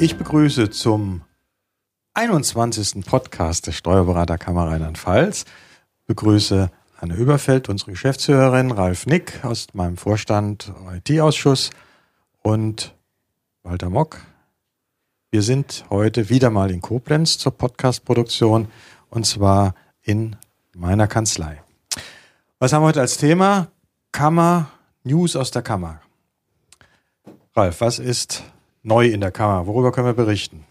Ich begrüße zum 21. Podcast der Steuerberaterkammer Rheinland-Pfalz. Begrüße Anne Überfeld, unsere Geschäftsführerin, Ralf Nick aus meinem Vorstand IT-Ausschuss und Walter Mock. Wir sind heute wieder mal in Koblenz zur Podcast-Produktion und zwar in meiner Kanzlei. Was haben wir heute als Thema? Kammer, News aus der Kammer. Ralf, was ist neu in der Kammer? Worüber können wir berichten?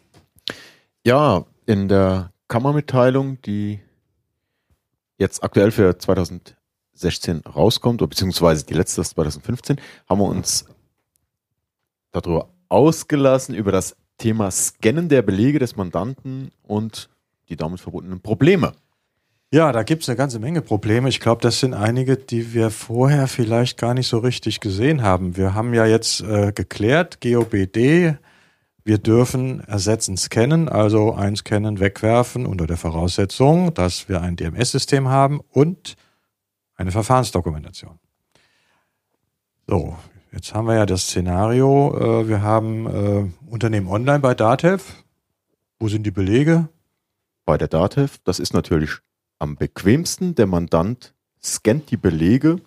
Ja, in der Kammermitteilung, die jetzt aktuell für 2016 rauskommt, beziehungsweise die letzte ist 2015, haben wir uns darüber ausgelassen, über das Thema Scannen der Belege des Mandanten und die damit verbundenen Probleme. Ja, da gibt es eine ganze Menge Probleme. Ich glaube, das sind einige, die wir vorher vielleicht gar nicht so richtig gesehen haben. Wir haben ja jetzt äh, geklärt, GOBD, wir dürfen ersetzen scannen, also ein Scannen wegwerfen unter der Voraussetzung, dass wir ein DMS-System haben und eine Verfahrensdokumentation. So, jetzt haben wir ja das Szenario, äh, wir haben äh, Unternehmen online bei DATEV. Wo sind die Belege? Bei der DATEV, das ist natürlich am bequemsten. Der Mandant scannt die Belege,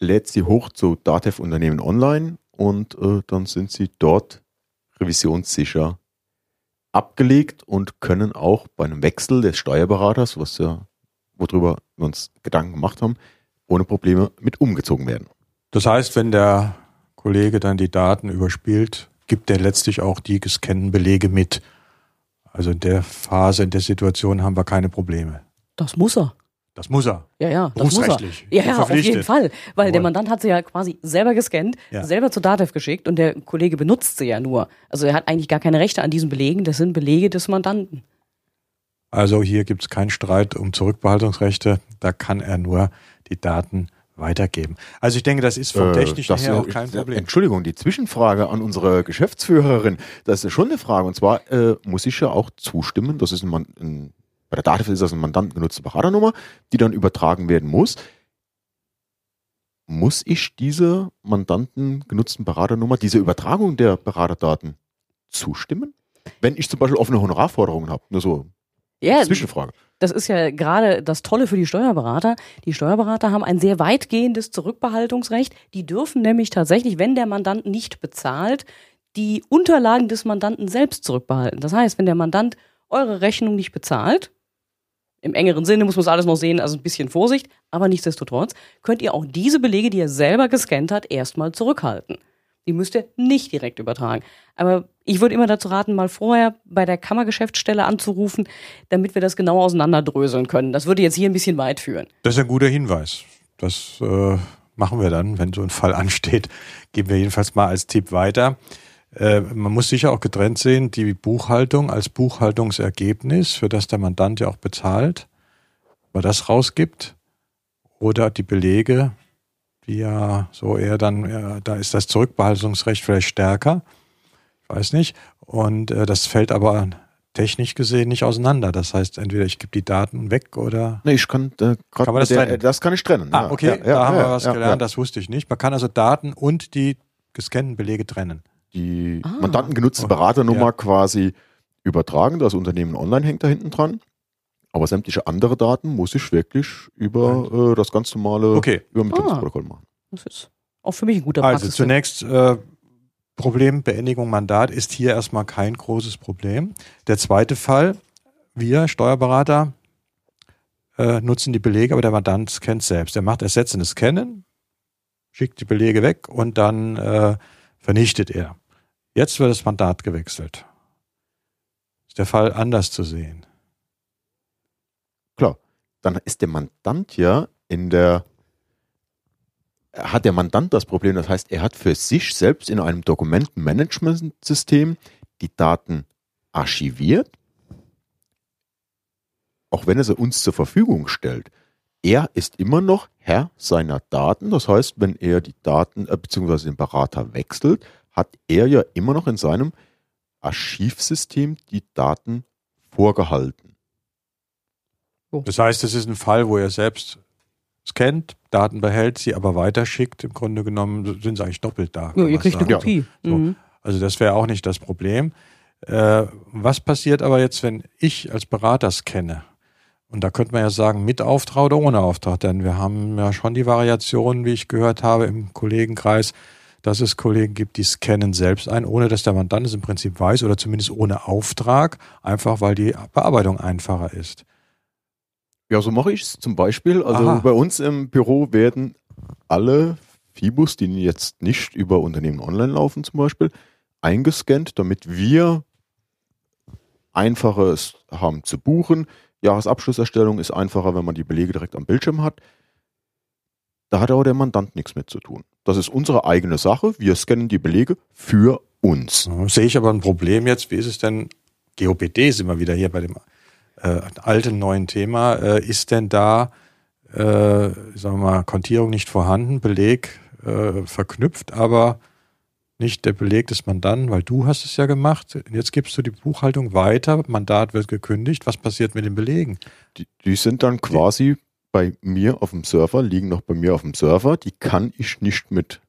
lädt sie hoch zu Datev Unternehmen online und äh, dann sind sie dort revisionssicher abgelegt und können auch bei einem Wechsel des Steuerberaters, was ja, worüber wir uns Gedanken gemacht haben, ohne Probleme mit umgezogen werden. Das heißt, wenn der Kollege dann die Daten überspielt, gibt er letztlich auch die gescannten Belege mit. Also in der Phase, in der Situation haben wir keine Probleme. Das muss er. Das muss er. Ja, ja, das muss er. Ja, ja, auf jeden Fall. Weil der Mandant hat sie ja quasi selber gescannt, ja. selber zu Datev geschickt und der Kollege benutzt sie ja nur. Also er hat eigentlich gar keine Rechte an diesen Belegen, das sind Belege des Mandanten. Also hier gibt es keinen Streit um Zurückbehaltungsrechte, da kann er nur die Daten weitergeben. Also ich denke, das ist vom äh, technischen her auch kein Problem. Entschuldigung, die Zwischenfrage an unsere Geschäftsführerin, das ist schon eine Frage. Und zwar äh, muss ich ja auch zustimmen, das ist ein, ein bei der DATEV ist das eine mandantengenutzte Beraternummer, die dann übertragen werden muss. Muss ich diese mandantengenutzten Beraternummer, diese Übertragung der Beraterdaten zustimmen? Wenn ich zum Beispiel offene Honorarforderungen habe, nur so ja, Zwischenfrage. Das ist ja gerade das Tolle für die Steuerberater. Die Steuerberater haben ein sehr weitgehendes Zurückbehaltungsrecht. Die dürfen nämlich tatsächlich, wenn der Mandant nicht bezahlt, die Unterlagen des Mandanten selbst zurückbehalten. Das heißt, wenn der Mandant eure Rechnung nicht bezahlt, im engeren Sinne muss man es alles noch sehen, also ein bisschen Vorsicht, aber nichtsdestotrotz könnt ihr auch diese Belege, die ihr selber gescannt habt, erstmal zurückhalten. Die müsst ihr nicht direkt übertragen. Aber ich würde immer dazu raten, mal vorher bei der Kammergeschäftsstelle anzurufen, damit wir das genau auseinanderdröseln können. Das würde jetzt hier ein bisschen weit führen. Das ist ein guter Hinweis. Das äh, machen wir dann, wenn so ein Fall ansteht. Geben wir jedenfalls mal als Tipp weiter. Äh, man muss sicher auch getrennt sehen, die Buchhaltung als Buchhaltungsergebnis, für das der Mandant ja auch bezahlt, weil das rausgibt, oder die Belege, die ja so eher dann, ja, da ist das Zurückbehaltungsrecht vielleicht stärker. Ich weiß nicht. Und äh, das fällt aber technisch gesehen nicht auseinander. Das heißt, entweder ich gebe die Daten weg oder. Nee, ich kann, äh, kann man das der, trennen? Das kann ich trennen. Ah, okay, ja, da ja, haben wir was gelernt, das wusste ich nicht. Man kann also Daten und die gescannten Belege trennen. Die ah. Mandanten Beraternummer quasi übertragen. Das Unternehmen online hängt da hinten dran. Aber sämtliche andere Daten muss ich wirklich über äh, das ganz normale okay. Übermittlungsprotokoll ah, machen. Das ist auch für mich ein guter Also zunächst äh, Problem Beendigung Mandat ist hier erstmal kein großes Problem. Der zweite Fall, wir Steuerberater äh, nutzen die Belege, aber der Mandant scannt selbst. Er macht ersetzendes Scannen, schickt die Belege weg und dann äh, vernichtet er. Jetzt wird das Mandat gewechselt. Ist der Fall anders zu sehen? Dann ist der Mandant ja in der, hat der Mandant das Problem, das heißt, er hat für sich selbst in einem Dokumentenmanagementsystem die Daten archiviert, auch wenn er sie uns zur Verfügung stellt. Er ist immer noch Herr seiner Daten. Das heißt, wenn er die Daten äh, bzw. den Berater wechselt, hat er ja immer noch in seinem Archivsystem die Daten vorgehalten. Oh. Das heißt, es ist ein Fall, wo er selbst scannt, Daten behält, sie aber weiterschickt. Im Grunde genommen sind sie eigentlich doppelt da. Ja, ihr kriegt eine Kopie. So. Mhm. Also das wäre auch nicht das Problem. Äh, was passiert aber jetzt, wenn ich als Berater scanne? Und da könnte man ja sagen, mit Auftrag oder ohne Auftrag, denn wir haben ja schon die Variationen, wie ich gehört habe, im Kollegenkreis, dass es Kollegen gibt, die scannen selbst ein, ohne dass der Mandant es im Prinzip weiß oder zumindest ohne Auftrag, einfach weil die Bearbeitung einfacher ist. Ja, so mache ich es zum Beispiel. Also Aha. bei uns im Büro werden alle Fibus, die jetzt nicht über Unternehmen online laufen zum Beispiel, eingescannt, damit wir einfacher es haben zu buchen. Jahresabschlusserstellung ist einfacher, wenn man die Belege direkt am Bildschirm hat. Da hat aber der Mandant nichts mit zu tun. Das ist unsere eigene Sache. Wir scannen die Belege für uns. Ja, Sehe ich aber ein Problem jetzt. Wie ist es denn? GOPD sind wir wieder hier bei dem äh, alten neuen Thema. Äh, ist denn da, äh, sagen wir mal, Kontierung nicht vorhanden, Beleg äh, verknüpft, aber nicht der Beleg des Mandanten, weil du hast es ja gemacht. Jetzt gibst du die Buchhaltung weiter, Mandat wird gekündigt. Was passiert mit den Belegen? Die, die sind dann quasi bei mir auf dem Server, liegen noch bei mir auf dem Server. Die kann ich nicht mit,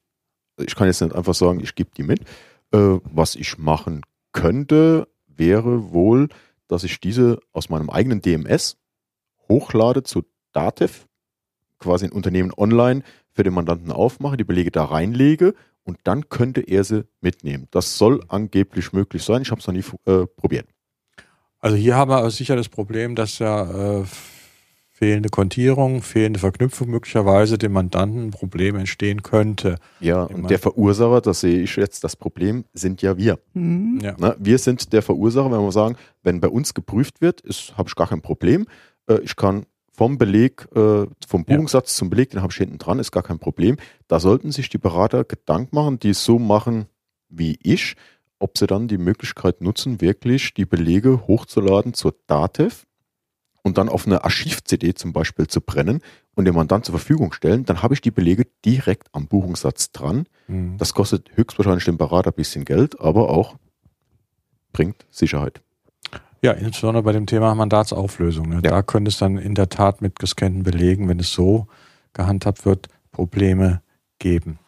ich kann jetzt nicht einfach sagen, ich gebe die mit. Äh, was ich machen könnte, wäre wohl, dass ich diese aus meinem eigenen DMS hochlade zu Datev, quasi ein Unternehmen online für den Mandanten aufmache, die Belege da reinlege und dann könnte er sie mitnehmen. Das soll angeblich möglich sein. Ich habe es noch nie äh, probiert. Also hier haben wir sicher das Problem, dass ja äh, fehlende Kontierung, fehlende Verknüpfung möglicherweise dem Mandanten ein Problem entstehen könnte. Ja, und der Verursacher, das sehe ich jetzt, das Problem sind ja wir. Ja. Ne? Wir sind der Verursacher, wenn wir sagen, wenn bei uns geprüft wird, habe ich gar kein Problem. Äh, ich kann vom Beleg, äh, vom Ja. Buchungssatz zum Beleg, den habe ich hinten dran, ist gar kein Problem. Da sollten sich die Berater Gedanken machen, die es so machen wie ich, ob sie dann die Möglichkeit nutzen, wirklich die Belege hochzuladen zur DATEV und dann auf eine Archiv-CD zum Beispiel zu brennen und dem Mandant zur Verfügung stellen, dann habe ich die Belege direkt am Buchungssatz dran. Mhm. Das kostet höchstwahrscheinlich den Berater ein bisschen Geld, aber auch bringt Sicherheit. Ja, insbesondere bei dem Thema Mandatsauflösung. Ne? Ja. Da könnte es dann in der Tat mit gescannten Belegen, wenn es so gehandhabt wird, Probleme geben.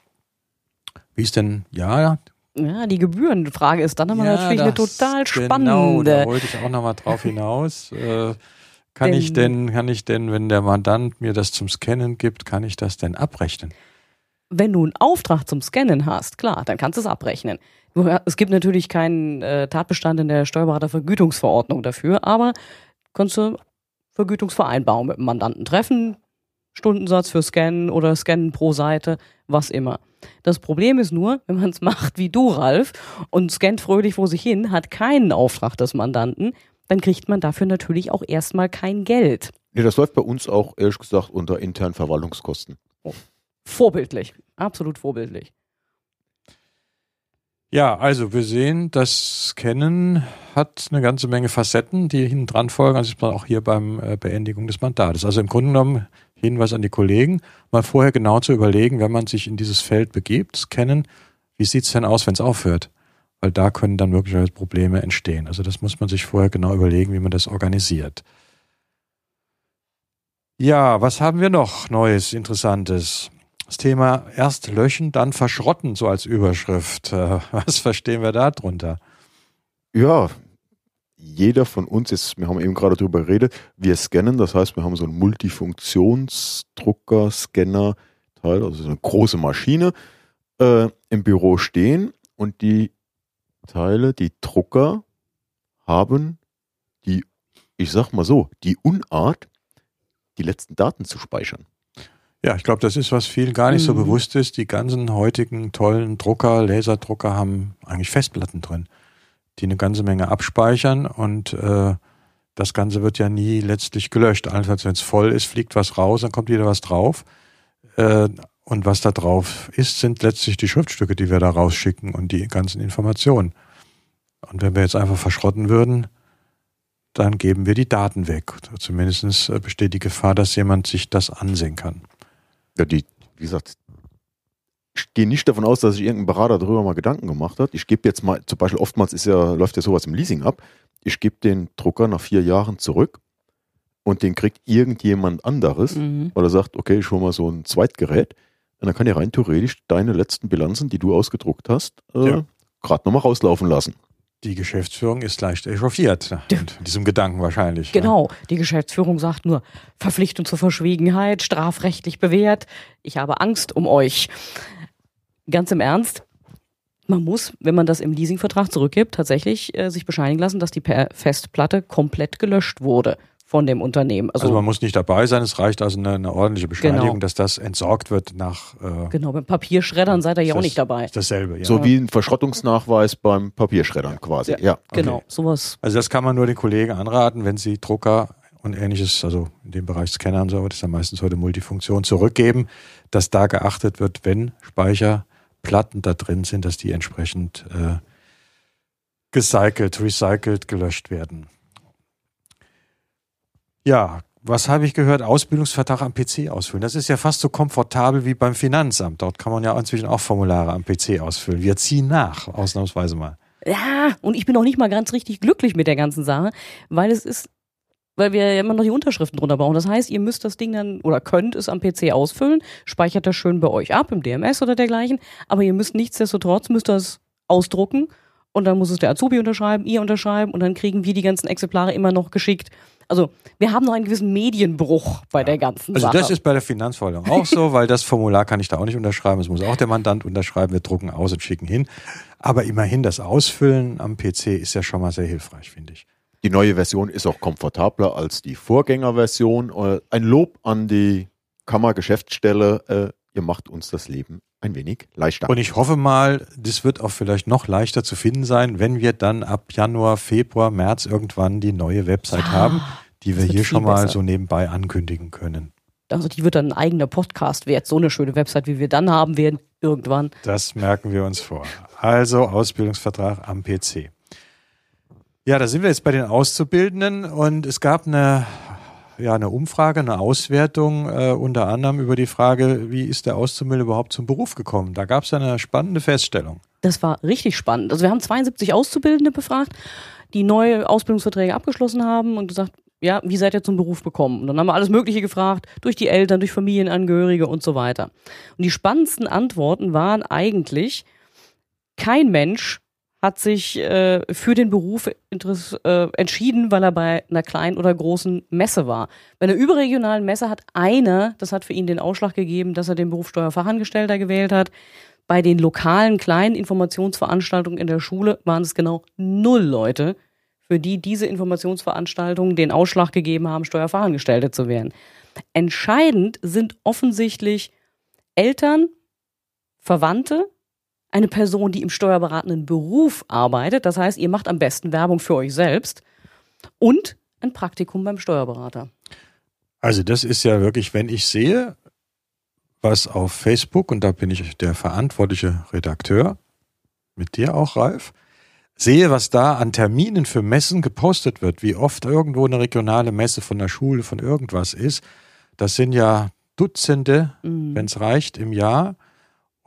Wie ist denn, ja, Ja, die Gebührenfrage ist dann aber ja, natürlich eine total Genau, spannende. da wollte ich auch nochmal drauf hinaus. Kann Denn- ich denn, kann ich denn, wenn der Mandant mir das zum Scannen gibt, kann ich das denn abrechnen? Wenn du einen Auftrag zum Scannen hast, klar, dann kannst du es abrechnen. Es gibt natürlich keinen äh, Tatbestand in der Steuerberatervergütungsverordnung dafür, aber kannst du Vergütungsvereinbarung mit dem Mandanten treffen, Stundensatz für Scannen oder Scannen pro Seite, was immer. Das Problem ist nur, wenn man es macht wie du, Ralf, und scannt fröhlich vor sich hin, hat keinen Auftrag des Mandanten, dann kriegt man dafür natürlich auch erstmal kein Geld. Nee, das läuft bei uns auch ehrlich gesagt unter internen Verwaltungskosten. Vorbildlich, absolut vorbildlich. Ja, also wir sehen, das Scannen hat eine ganze Menge Facetten, die hinten dran folgen. Also ist man auch hier beim äh, Beendigung des Mandates. Also im Grunde genommen Hinweis an die Kollegen, mal vorher genau zu überlegen, wenn man sich in dieses Feld begibt, Scannen, wie sieht's denn aus, wenn es aufhört? Weil da können dann möglicherweise Probleme entstehen. Also das muss man sich vorher genau überlegen, wie man das organisiert. Ja, was haben wir noch Neues, Interessantes? Das Thema erst löschen, dann verschrotten, so als Überschrift. Äh, Was verstehen wir da drunter? Ja, jeder von uns ist, wir haben eben gerade drüber geredet, wir scannen, das heißt, wir haben so einen Multifunktionsdrucker, Scanner, Teil, also so eine große Maschine äh, im Büro stehen und die Teile, die Drucker haben die, ich sag mal so, die Unart, die letzten Daten zu speichern. Ja, ich glaube, das ist, was vielen gar nicht so Mhm. bewusst ist. Die ganzen heutigen tollen Drucker, Laserdrucker haben eigentlich Festplatten drin, die eine ganze Menge abspeichern und äh, das Ganze wird ja nie letztlich gelöscht. Allenfalls, wenn es voll ist, fliegt was raus, dann kommt wieder was drauf. Äh, und was da drauf ist, sind letztlich die Schriftstücke, die wir da rausschicken und die ganzen Informationen. Und wenn wir jetzt einfach verschrotten würden, dann geben wir die Daten weg. Zumindest äh, besteht die Gefahr, dass jemand sich das ansehen kann. Ja, die, wie gesagt, ich gehe nicht davon aus, dass sich irgendein Berater darüber mal Gedanken gemacht hat. Ich gebe jetzt mal, zum Beispiel oftmals ist ja, läuft ja sowas im Leasing ab. Ich gebe den Drucker nach vier Jahren zurück und den kriegt irgendjemand anderes, Mhm. weil er sagt, okay, ich hole mal so ein Zweitgerät. Und dann kann er rein theoretisch deine letzten Bilanzen, die du ausgedruckt hast, äh, Ja. gerade nochmal rauslaufen lassen. Die Geschäftsführung ist leicht echauffiert in diesem Gedanken wahrscheinlich. ne? Genau, die Geschäftsführung sagt nur Verpflichtung zur Verschwiegenheit, strafrechtlich bewährt. Ich habe Angst um euch. Ganz im Ernst, man muss, wenn man das im Leasingvertrag zurückgibt, tatsächlich äh, sich bescheinigen lassen, dass die Per- Festplatte komplett gelöscht wurde von dem Unternehmen. Also, Also man muss nicht dabei sein, es reicht also eine, eine ordentliche Bescheinigung, Genau. dass das entsorgt wird nach äh, genau, beim Papierschreddern seid ihr ja auch nicht dabei. dasselbe. Ja. So wie ein Verschrottungsnachweis beim Papierschreddern quasi. Ja. Genau, sowas. Also das kann man nur den Kollegen anraten, wenn sie Drucker und ähnliches, also in dem Bereich Scanner und so, das ist ja meistens heute Multifunktion, zurückgeben, dass da geachtet wird, wenn Speicherplatten da drin sind, dass die entsprechend äh, gecycelt, recycelt, gelöscht werden. Ja, was habe ich gehört? Ausbildungsvertrag am PC ausfüllen. Das ist ja fast so komfortabel wie beim Finanzamt. Dort kann man ja inzwischen auch Formulare am PC ausfüllen. Wir ziehen nach, ausnahmsweise mal. Ja, und ich bin auch nicht mal ganz richtig glücklich mit der ganzen Sache, weil es ist, weil wir ja immer noch die Unterschriften drunter brauchen. Das heißt, ihr müsst das Ding dann oder könnt es am PC ausfüllen, speichert das schön bei euch ab im DMS oder dergleichen, aber ihr müsst nichtsdestotrotz müsst das ausdrucken und dann muss es der Azubi unterschreiben, ihr unterschreiben und dann kriegen wir die ganzen Exemplare immer noch geschickt. Also wir haben noch einen gewissen Medienbruch bei der ganzen Also Sache. das ist bei der Finanzverwaltung auch so, weil das Formular kann ich da auch nicht unterschreiben. Es muss auch der Mandant unterschreiben. Wir drucken aus und schicken hin. Aber immerhin das Ausfüllen am PC ist ja schon mal sehr hilfreich, finde ich. Die neue Version ist auch komfortabler als die Vorgängerversion. Äh, Ein Lob an die Kammergeschäftsstelle. Ihr macht uns das Leben ein wenig leichter. Und ich hoffe mal, das wird auch vielleicht noch leichter zu finden sein, wenn wir dann ab Januar, Februar, März irgendwann die neue Website haben, die wir hier schon mal besser. so nebenbei ankündigen können. also die wird dann ein eigener Podcast wert. So eine schöne Website, wie wir dann haben werden, irgendwann. Das merken wir uns vor. Also Ausbildungsvertrag am PC. Ja, da sind wir jetzt bei den Auszubildenden und es gab eine, ja, eine Umfrage, eine Auswertung, äh, unter anderem über die Frage, wie ist der Auszubildende überhaupt zum Beruf gekommen? Da gab es eine spannende Feststellung. Das war richtig spannend. Also wir haben 72 Auszubildende befragt, die neue Ausbildungsverträge abgeschlossen haben und gesagt, ja, wie seid ihr zum Beruf gekommen? Und dann haben wir alles Mögliche gefragt, durch die Eltern, durch Familienangehörige und so weiter. Und die spannendsten Antworten waren eigentlich, kein Mensch hat sich äh, für den Beruf äh, entschieden, weil er bei einer kleinen oder großen Messe war. Bei einer überregionalen Messe hat einer, das hat für ihn den Ausschlag gegeben, dass er den Beruf Steuerfachangestellter gewählt hat. Bei den lokalen kleinen Informationsveranstaltungen in der Schule waren es genau null Leute, für die diese Informationsveranstaltungen den Ausschlag gegeben haben, Steuerfachangestellte zu werden. Entscheidend sind offensichtlich Eltern, Verwandte, eine Person, die im steuerberatenden Beruf arbeitet, das heißt, ihr macht am besten Werbung für euch selbst und ein Praktikum beim Steuerberater. Also das ist ja wirklich, wenn ich sehe, was auf Facebook, und da bin ich der verantwortliche Redakteur, mit dir auch, Ralf, sehe, was da an Terminen für Messen gepostet wird, wie oft irgendwo eine regionale Messe von der Schule, von irgendwas ist, das sind ja Dutzende, Mhm. wenn es reicht, im Jahr.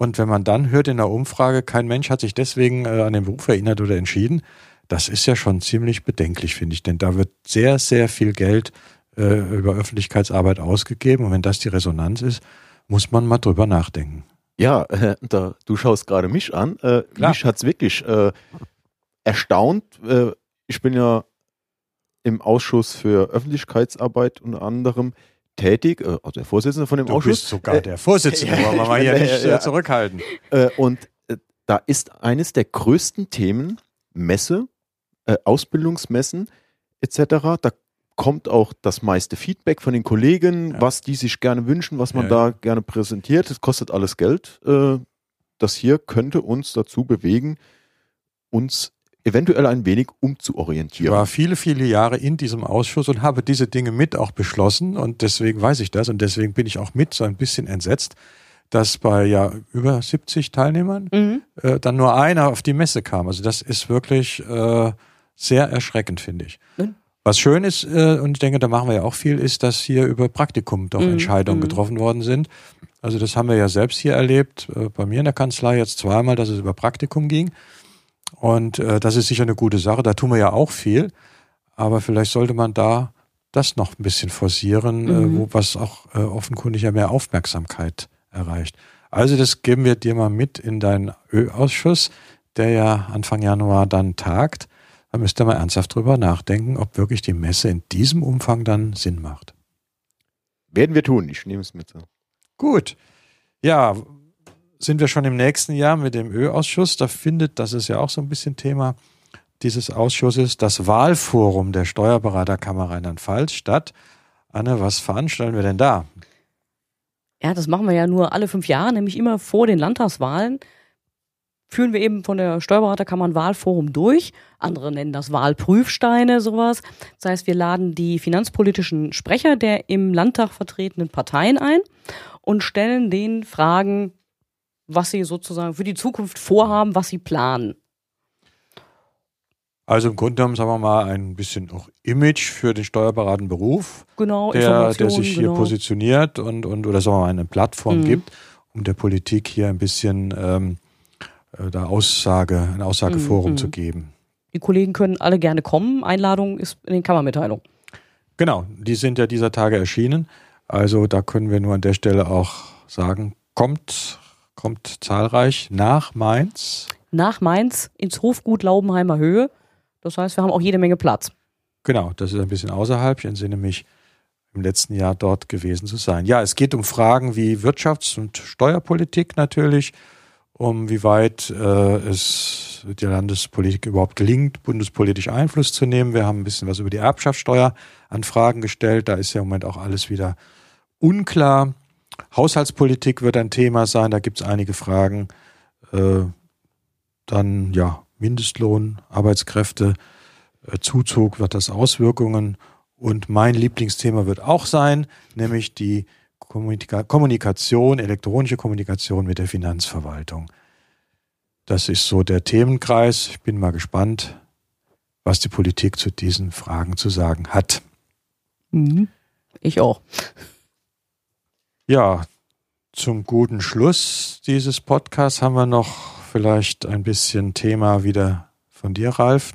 Und wenn man dann hört in der Umfrage, kein Mensch hat sich deswegen äh, an den Beruf erinnert oder entschieden, das ist ja schon ziemlich bedenklich, finde ich. Denn da wird sehr, sehr viel Geld äh, über Öffentlichkeitsarbeit ausgegeben. Und wenn das die Resonanz ist, muss man mal drüber nachdenken. Ja, äh, da, du schaust gerade mich an. Äh, mich hat's wirklich äh, erstaunt. Äh, ich bin ja im Ausschuss für Öffentlichkeitsarbeit unter anderem tätig, äh, also der Vorsitzende von dem Du Ausschuss. bist sogar der Vorsitzende, ja, wollen wir mal hier nicht äh, ja. zurückhalten. Äh, und da ist eines der größten Themen Messe, Ausbildungsmessen etc. Da kommt auch das meiste Feedback von den Kollegen, Ja. was die sich gerne wünschen, was man Ja, da gerne präsentiert. Das kostet alles Geld. Das hier könnte uns dazu bewegen, uns eventuell ein wenig Ich umzuorientieren. war viele, viele Jahre in diesem Ausschuss und habe diese Dinge mit auch beschlossen und deswegen weiß ich das und deswegen bin ich auch mit so ein bisschen entsetzt, dass bei ja über 70 Teilnehmern Mhm. äh, dann nur einer auf die Messe kam. Also das ist wirklich äh, sehr erschreckend, finde ich. Mhm. Was schön ist, äh, und ich denke, da machen wir ja auch viel, ist, dass hier über Praktikum doch Mhm, Entscheidungen mhm. getroffen worden sind. Also das haben wir ja selbst hier erlebt, äh, bei mir in der Kanzlei jetzt zweimal, dass es über Praktikum ging. Und äh, das ist sicher eine gute Sache, da tun wir ja auch viel. Aber vielleicht sollte man da das noch ein bisschen forcieren, äh, Mhm. wo was auch äh, offenkundig ja mehr Aufmerksamkeit erreicht. Also das geben wir dir mal mit in deinen Ö-Ausschuss. der ja Anfang Januar dann tagt. Da müsste man ernsthaft drüber nachdenken, ob wirklich die Messe in diesem Umfang dann Sinn macht. Werden wir tun. Ich nehme es mit. Gut. Ja, sind wir schon im nächsten Jahr mit dem Ö-Ausschuss. Da findet, das ist ja auch so ein bisschen Thema dieses Ausschusses, das Wahlforum der Steuerberaterkammer Rheinland-Pfalz statt. Anne, was veranstalten wir denn da? Ja, das machen wir ja nur alle fünf Jahre, nämlich immer vor den Landtagswahlen. Führen wir eben von der Steuerberaterkammer ein Wahlforum durch. Andere nennen das Wahlprüfsteine, sowas. Das heißt, wir laden die finanzpolitischen Sprecher der im Landtag vertretenen Parteien ein und stellen denen Fragen, was sie sozusagen für die Zukunft vorhaben, was sie planen. Also im Grunde genommen, sagen wir mal, ein bisschen auch Image für den steuerberatenden Beruf, Genau, der, der sich hier genau. positioniert und, und oder sagen wir mal eine Plattform Mhm. gibt, um der Politik hier ein bisschen ähm, äh, da Aussage, ein Aussageforum Mhm, zu mhm. geben. Die Kollegen können alle gerne kommen. Einladung ist in den Kammermitteilungen. Genau, die sind ja dieser Tage erschienen. Also da können wir nur an der Stelle auch sagen, kommt, kommt zahlreich nach Mainz. Nach Mainz ins Hofgut Laubenheimer Höhe. Das heißt, wir haben auch jede Menge Platz. Genau, das ist ein bisschen außerhalb. Ich entsinne mich, im letzten Jahr dort gewesen zu sein. Ja, es geht um Fragen wie Wirtschafts- und Steuerpolitik natürlich, um wie weit äh, es der Landespolitik überhaupt gelingt, bundespolitisch Einfluss zu nehmen. Wir haben ein bisschen was über die Erbschaftssteuer an Fragen gestellt. Da ist ja im Moment auch alles wieder unklar. Haushaltspolitik wird ein Thema sein. Da gibt es einige Fragen. Äh, dann ja Mindestlohn, Arbeitskräfte, äh, Zuzug, wird das Auswirkungen. Und mein Lieblingsthema wird auch sein, nämlich die Kommunika Kommunikation, elektronische Kommunikation mit der Finanzverwaltung. Das ist so der Themenkreis. Ich bin mal gespannt, was die Politik zu diesen Fragen zu sagen hat. Mhm. Ich auch. Ja, zum guten Schluss dieses Podcasts haben wir noch vielleicht ein bisschen Thema wieder von dir, Ralf.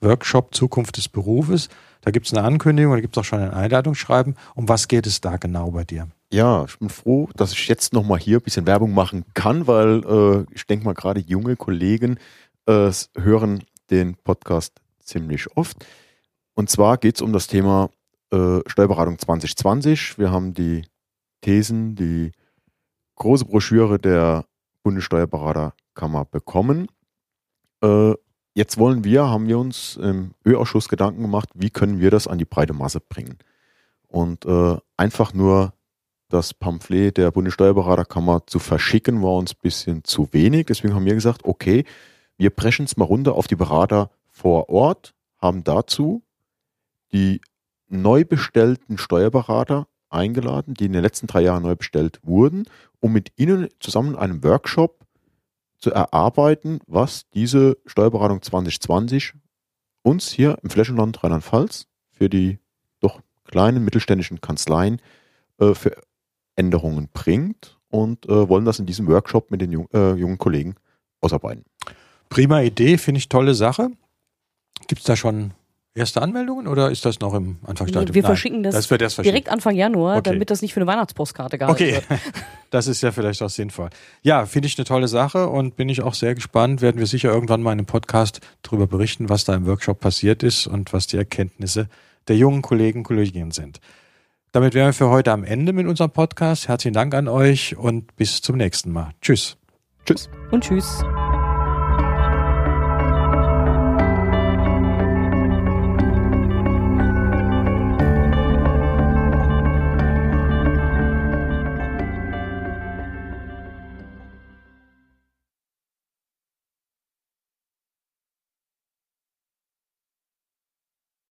Workshop Zukunft des Berufes. Da gibt es eine Ankündigung, da gibt es auch schon ein Einladungsschreiben. Um was geht es da genau bei dir? Ja, ich bin froh, dass ich jetzt nochmal hier ein bisschen Werbung machen kann, weil äh, ich denke mal gerade junge Kollegen äh, hören den Podcast ziemlich oft. Und zwar geht es um das Thema äh, Steuerberatung 2020. Wir haben die Thesen, die große Broschüre der Bundessteuerberaterkammer bekommen. Äh, jetzt wollen wir, haben wir uns im Ö-Ausschuss Gedanken gemacht, wie können wir das an die breite Masse bringen. Und äh, einfach nur das Pamphlet der Bundessteuerberaterkammer zu verschicken, war uns ein bisschen zu wenig. Deswegen haben wir gesagt, okay, wir brechen es mal runter auf die Berater vor Ort, haben dazu die neu bestellten Steuerberater eingeladen, die in den letzten drei Jahren neu bestellt wurden, um mit ihnen zusammen in einem Workshop zu erarbeiten, was diese Steuerberatung 2020 uns hier im Flächenland Rheinland-Pfalz für die doch kleinen mittelständischen Kanzleien äh, für Änderungen bringt und äh, wollen das in diesem Workshop mit den jung, äh, jungen Kollegen ausarbeiten. Prima Idee, finde ich tolle Sache. Gibt es da schon erste Anmeldungen oder ist das noch im Anfangsstadium? Wir Nein, verschicken das, das verschickt. direkt Anfang Januar, Okay. damit das nicht für eine Weihnachtspostkarte gehalten Okay, wird. das ist ja vielleicht auch sinnvoll. Ja, finde ich eine tolle Sache und bin ich auch sehr gespannt. Werden wir sicher irgendwann mal in einem Podcast darüber berichten, was da im Workshop passiert ist und was die Erkenntnisse der jungen Kollegen und Kolleginnen sind. Damit wären wir für heute am Ende mit unserem Podcast. Herzlichen Dank an euch und bis zum nächsten Mal. Tschüss. Tschüss. Und tschüss.